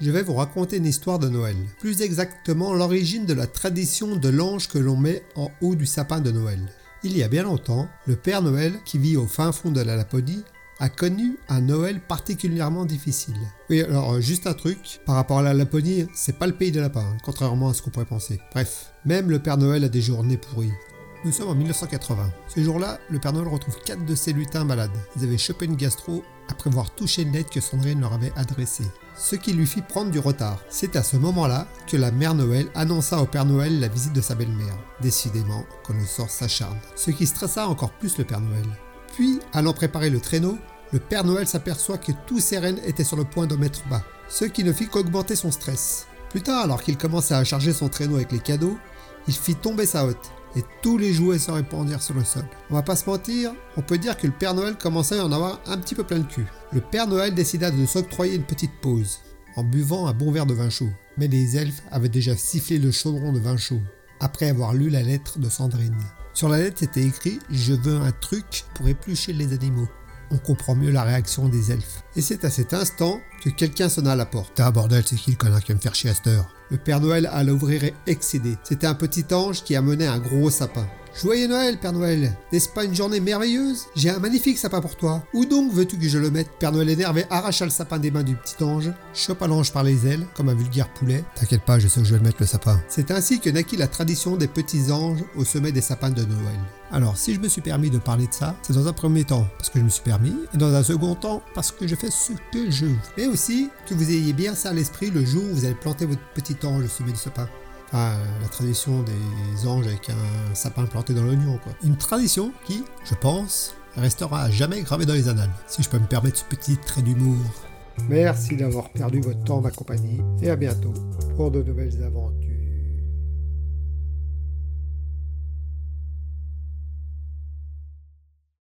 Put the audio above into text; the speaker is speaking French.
je vais vous raconter une histoire de Noël. Plus exactement, l'origine de la tradition de l'ange que l'on met en haut du sapin de Noël. Il y a bien longtemps, le Père Noël, qui vit au fin fond de la Laponie, a connu un Noël particulièrement difficile. Oui, alors euh, juste un truc, par rapport à la Laponie, c'est pas le pays de lapins, hein, contrairement à ce qu'on pourrait penser. Bref, même le Père Noël a des journées pourries. Nous sommes en 1980. Ce jour-là, le Père Noël retrouve quatre de ses lutins malades. Ils avaient chopé une gastro après avoir touché une lettre que Sandrine leur avait adressée, ce qui lui fit prendre du retard. C'est à ce moment-là que la mère Noël annonça au Père Noël la visite de sa belle-mère. Décidément, que le sort s'acharne, ce qui stressa encore plus le Père Noël. Puis, allant préparer le traîneau, le Père Noël s'aperçoit que tous ses rennes étaient sur le point de mettre bas, ce qui ne fit qu'augmenter son stress. Plus tard, alors qu'il commençait à charger son traîneau avec les cadeaux, il fit tomber sa hotte et tous les jouets se répandirent sur le sol. On va pas se mentir, on peut dire que le Père Noël commençait à en avoir un petit peu plein le cul. Le Père Noël décida de s'octroyer une petite pause, en buvant un bon verre de vin chaud. Mais les elfes avaient déjà sifflé le chaudron de vin chaud, après avoir lu la lettre de Sandrine. Sur la lettre était écrit Je veux un truc pour éplucher les animaux. On comprend mieux la réaction des elfes. Et c'est à cet instant que quelqu'un sonna à la porte. Ah bordel, c'est qui le connard qui va me faire chier à cette heure? Le Père Noël alla ouvrir et excédé. C'était un petit ange qui amenait un gros sapin. Joyeux Noël, Père Noël N'est-ce pas une journée merveilleuse? J'ai un magnifique sapin pour toi. Où donc veux-tu que je le mette? Père Noël énervé arracha le sapin des mains du petit ange, chopa l'ange par les ailes, comme un vulgaire poulet. T'inquiète pas, je sais où je vais mettre le sapin. C'est ainsi que naquit la tradition des petits anges au sommet des sapins de Noël. Alors, si je me suis permis de parler de ça, c'est dans un premier temps parce que je me suis permis, et dans un second temps parce que je fais ce que je veux. Mais aussi que vous ayez bien ça à l'esprit le jour où vous allez planter votre petit ange au sommet du sapin. La tradition des anges avec un sapin planté dans l'oignon, quoi. Une tradition qui, je pense, restera à jamais gravée dans les annales, si je peux me permettre ce petit trait d'humour. Merci d'avoir perdu votre temps, ma compagnie, et à bientôt pour de nouvelles aventures.